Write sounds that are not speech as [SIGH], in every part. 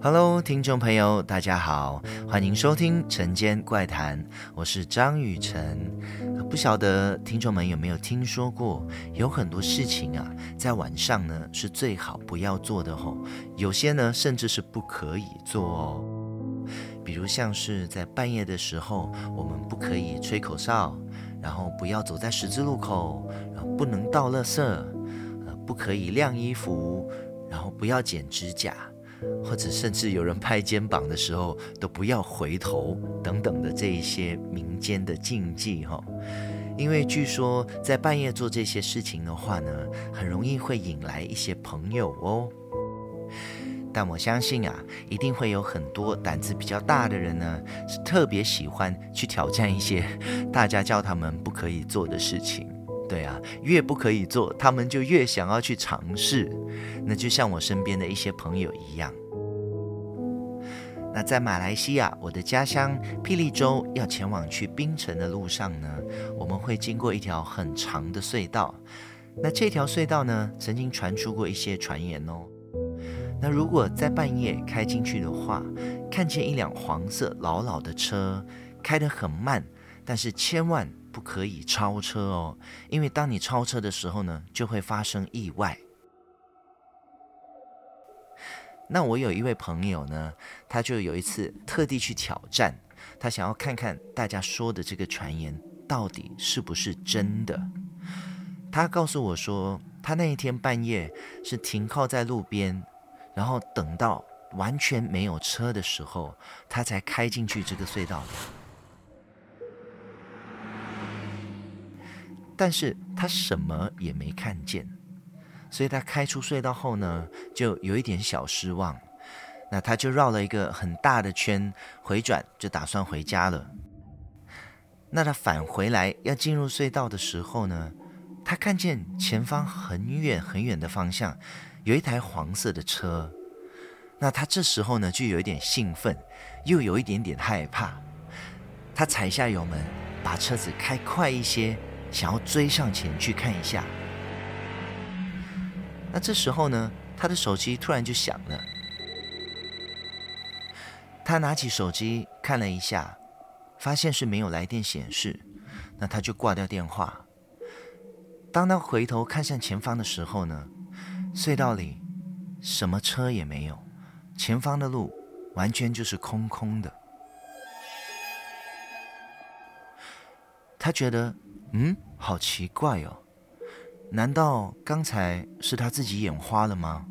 Hello，听众朋友，大家好，欢迎收听《晨间怪谈》，我是张雨晨。不晓得听众们有没有听说过，有很多事情啊，在晚上呢是最好不要做的吼，有些呢甚至是不可以做哦。比如像是在半夜的时候，我们不可以吹口哨，然后不要走在十字路口，然后不能倒垃圾，呃，不可以晾衣服，然后不要剪指甲。或者甚至有人拍肩膀的时候都不要回头等等的这一些民间的禁忌哈，因为据说在半夜做这些事情的话呢，很容易会引来一些朋友哦。但我相信啊，一定会有很多胆子比较大的人呢，是特别喜欢去挑战一些 [LAUGHS] 大家叫他们不可以做的事情。对啊，越不可以做，他们就越想要去尝试。那就像我身边的一些朋友一样。那在马来西亚，我的家乡霹雳州，要前往去槟城的路上呢，我们会经过一条很长的隧道。那这条隧道呢，曾经传出过一些传言哦。那如果在半夜开进去的话，看见一辆黄色老老的车开得很慢，但是千万。不可以超车哦，因为当你超车的时候呢，就会发生意外。那我有一位朋友呢，他就有一次特地去挑战，他想要看看大家说的这个传言到底是不是真的。他告诉我说，他那一天半夜是停靠在路边，然后等到完全没有车的时候，他才开进去这个隧道里。但是他什么也没看见，所以他开出隧道后呢，就有一点小失望。那他就绕了一个很大的圈，回转就打算回家了。那他返回来要进入隧道的时候呢，他看见前方很远很远的方向有一台黄色的车。那他这时候呢，就有一点兴奋，又有一点点害怕。他踩下油门，把车子开快一些。想要追上前去看一下，那这时候呢，他的手机突然就响了。他拿起手机看了一下，发现是没有来电显示，那他就挂掉电话。当他回头看向前方的时候呢，隧道里什么车也没有，前方的路完全就是空空的。他觉得。嗯，好奇怪哦，难道刚才是他自己眼花了吗？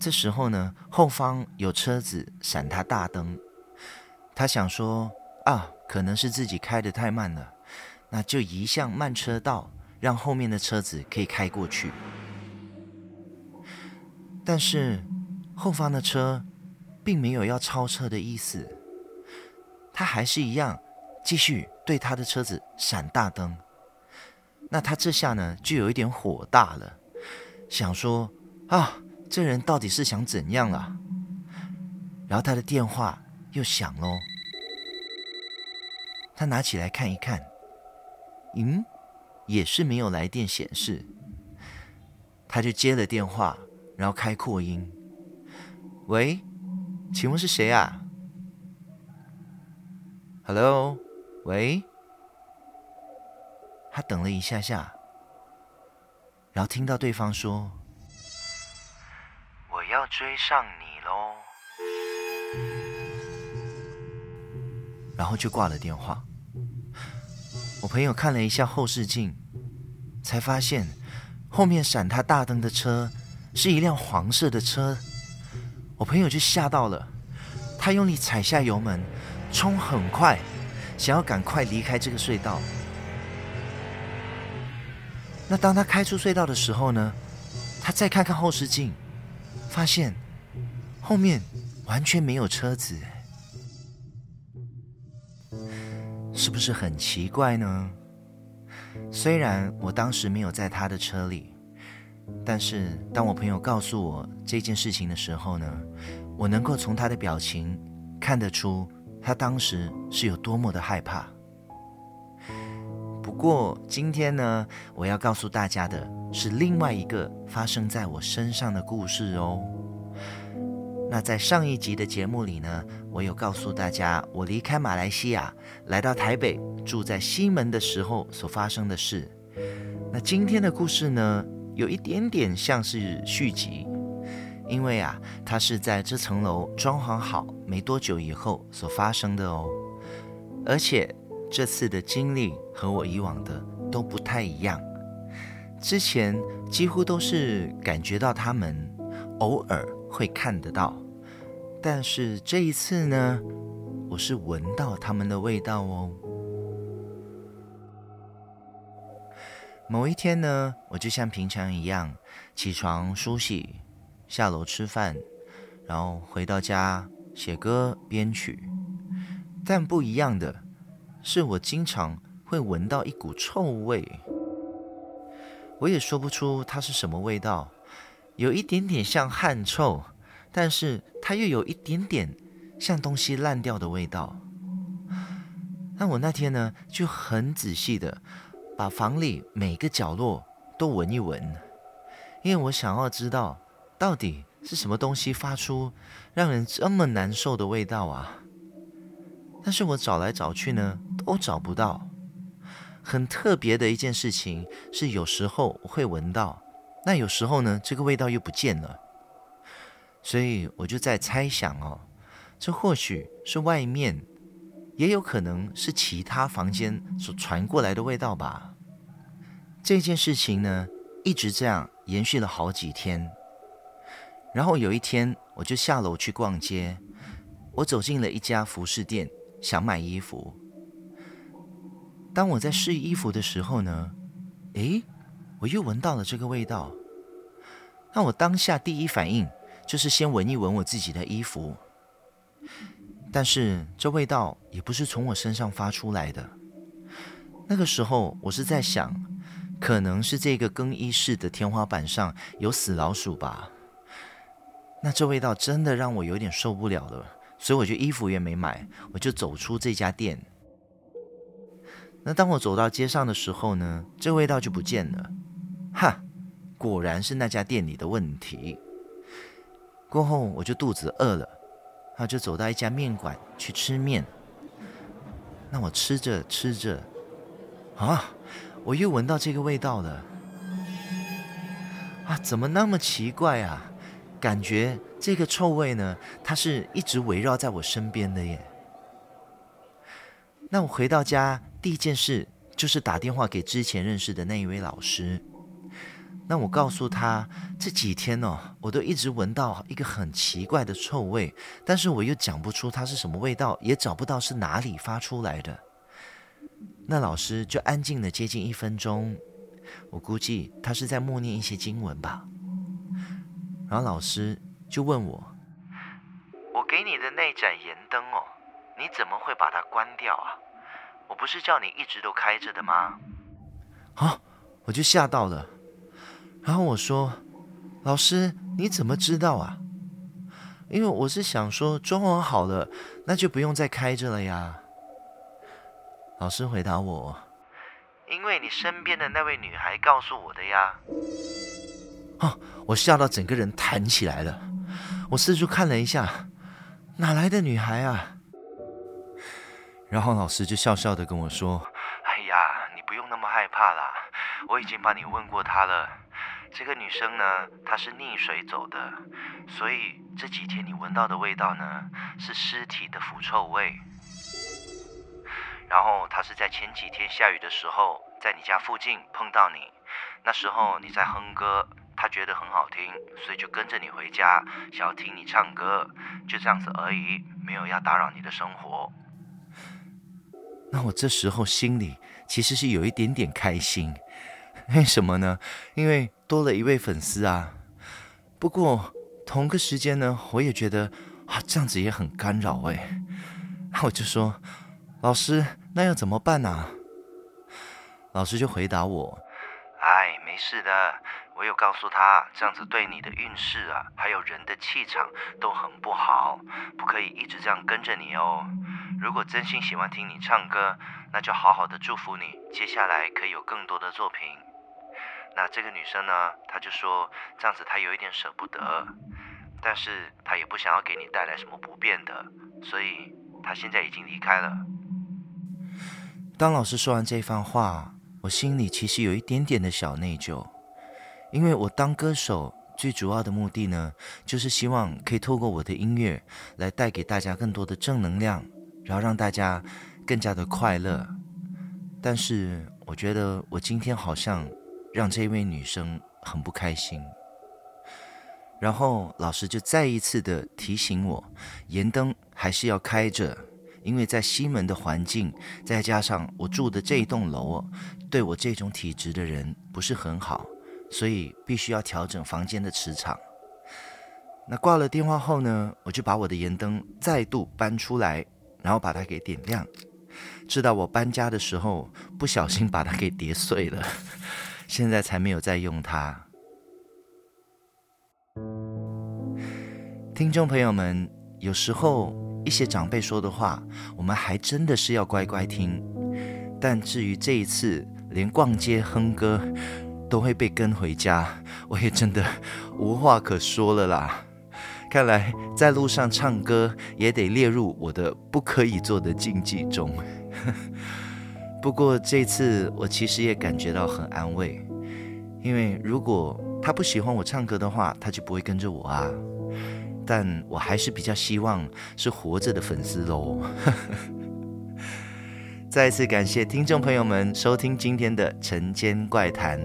这时候呢，后方有车子闪他大灯，他想说啊，可能是自己开得太慢了，那就移向慢车道，让后面的车子可以开过去。但是后方的车并没有要超车的意思，他还是一样。继续对他的车子闪大灯，那他这下呢就有一点火大了，想说啊，这人到底是想怎样了？然后他的电话又响喽，他拿起来看一看，嗯，也是没有来电显示，他就接了电话，然后开扩音，喂，请问是谁啊？Hello。喂，他等了一下下，然后听到对方说：“我要追上你喽。”然后就挂了电话。我朋友看了一下后视镜，才发现后面闪他大灯的车是一辆黄色的车。我朋友就吓到了，他用力踩下油门，冲很快。想要赶快离开这个隧道。那当他开出隧道的时候呢，他再看看后视镜，发现后面完全没有车子，是不是很奇怪呢？虽然我当时没有在他的车里，但是当我朋友告诉我这件事情的时候呢，我能够从他的表情看得出。他当时是有多么的害怕。不过今天呢，我要告诉大家的是另外一个发生在我身上的故事哦。那在上一集的节目里呢，我有告诉大家，我离开马来西亚来到台北，住在西门的时候所发生的事。那今天的故事呢，有一点点像是续集，因为啊，它是在这层楼装潢好没多久以后所发生的哦。而且这次的经历和我以往的都不太一样，之前几乎都是感觉到他们，偶尔会看得到，但是这一次呢，我是闻到他们的味道哦。某一天呢，我就像平常一样起床梳洗，下楼吃饭，然后回到家写歌编曲。但不一样的是，我经常会闻到一股臭味，我也说不出它是什么味道，有一点点像汗臭，但是它又有一点点像东西烂掉的味道。那我那天呢，就很仔细的把房里每个角落都闻一闻，因为我想要知道到底是什么东西发出让人这么难受的味道啊。但是我找来找去呢，都找不到。很特别的一件事情是，有时候会闻到，那有时候呢，这个味道又不见了。所以我就在猜想哦，这或许是外面，也有可能是其他房间所传过来的味道吧。这件事情呢，一直这样延续了好几天。然后有一天，我就下楼去逛街，我走进了一家服饰店。想买衣服。当我在试衣服的时候呢，诶，我又闻到了这个味道。那我当下第一反应就是先闻一闻我自己的衣服。但是这味道也不是从我身上发出来的。那个时候我是在想，可能是这个更衣室的天花板上有死老鼠吧。那这味道真的让我有点受不了了。所以我就衣服也没买，我就走出这家店。那当我走到街上的时候呢，这味道就不见了。哈，果然是那家店里的问题。过后我就肚子饿了，然后就走到一家面馆去吃面。那我吃着吃着，啊，我又闻到这个味道了。啊，怎么那么奇怪啊？感觉这个臭味呢，它是一直围绕在我身边的耶。那我回到家第一件事就是打电话给之前认识的那一位老师。那我告诉他，这几天哦，我都一直闻到一个很奇怪的臭味，但是我又讲不出它是什么味道，也找不到是哪里发出来的。那老师就安静了接近一分钟，我估计他是在默念一些经文吧。然后老师就问我：“我给你的那盏盐灯哦，你怎么会把它关掉啊？我不是叫你一直都开着的吗？”啊，我就吓到了。然后我说：“老师，你怎么知道啊？因为我是想说装潢好了，那就不用再开着了呀。”老师回答我：“因为你身边的那位女孩告诉我的呀。”我吓到整个人弹起来了。我四处看了一下，哪来的女孩啊？然后老师就笑笑的跟我说：“哎呀，你不用那么害怕啦，我已经帮你问过她了。这个女生呢，她是溺水走的，所以这几天你闻到的味道呢，是尸体的腐臭味。然后她是在前几天下雨的时候，在你家附近碰到你，那时候你在哼歌。”他觉得很好听，所以就跟着你回家，想要听你唱歌，就这样子而已，没有要打扰你的生活。那我这时候心里其实是有一点点开心，[LAUGHS] 为什么呢？因为多了一位粉丝啊。不过同个时间呢，我也觉得啊，这样子也很干扰哎。那我就说，老师，那要怎么办呢？老师就回答我，哎，没事的。我有告诉他，这样子对你的运势啊，还有人的气场都很不好，不可以一直这样跟着你哦。如果真心喜欢听你唱歌，那就好好的祝福你，接下来可以有更多的作品。那这个女生呢，她就说这样子她有一点舍不得，但是她也不想要给你带来什么不便的，所以她现在已经离开了。当老师说完这番话，我心里其实有一点点的小内疚，因为我当歌手最主要的目的呢，就是希望可以透过我的音乐来带给大家更多的正能量，然后让大家更加的快乐。但是我觉得我今天好像让这位女生很不开心。然后老师就再一次的提醒我，盐灯还是要开着，因为在西门的环境，再加上我住的这一栋楼，对我这种体质的人不是很好，所以必须要调整房间的磁场。那挂了电话后呢，我就把我的盐灯再度搬出来，然后把它给点亮，直到我搬家的时候不小心把它给叠碎了，[LAUGHS] 现在才没有再用它。听众朋友们，有时候一些长辈说的话，我们还真的是要乖乖听。但至于这一次，连逛街哼歌都会被跟回家，我也真的无话可说了啦。看来在路上唱歌也得列入我的不可以做的禁忌中。不过这次我其实也感觉到很安慰，因为如果他不喜欢我唱歌的话，他就不会跟着我啊。但我还是比较希望是活着的粉丝喽。再次感谢听众朋友们收听今天的晨间怪谈。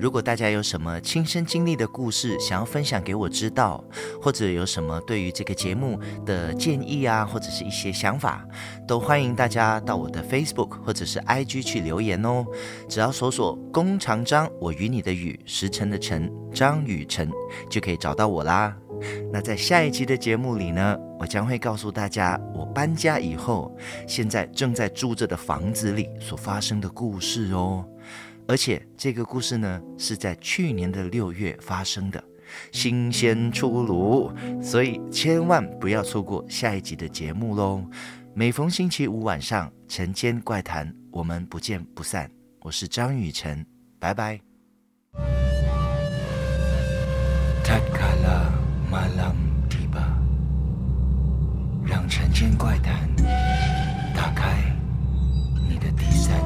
如果大家有什么亲身经历的故事想要分享给我知道，或者有什么对于这个节目的建议啊，或者是一些想法，都欢迎大家到我的 Facebook 或者是 IG 去留言哦。只要搜索“弓长张”，我与你的与时辰的辰，张雨辰，就可以找到我啦。那在下一集的节目里呢，我将会告诉大家我搬家以后，现在正在住着的房子里所发生的故事哦。而且这个故事呢，是在去年的六月发生的，新鲜出炉，所以千万不要错过下一集的节目喽。每逢星期五晚上，《晨间怪谈》，我们不见不散。我是张雨晨，拜拜。太卡了。马朗迪巴。让晨间怪谈打开你的第三。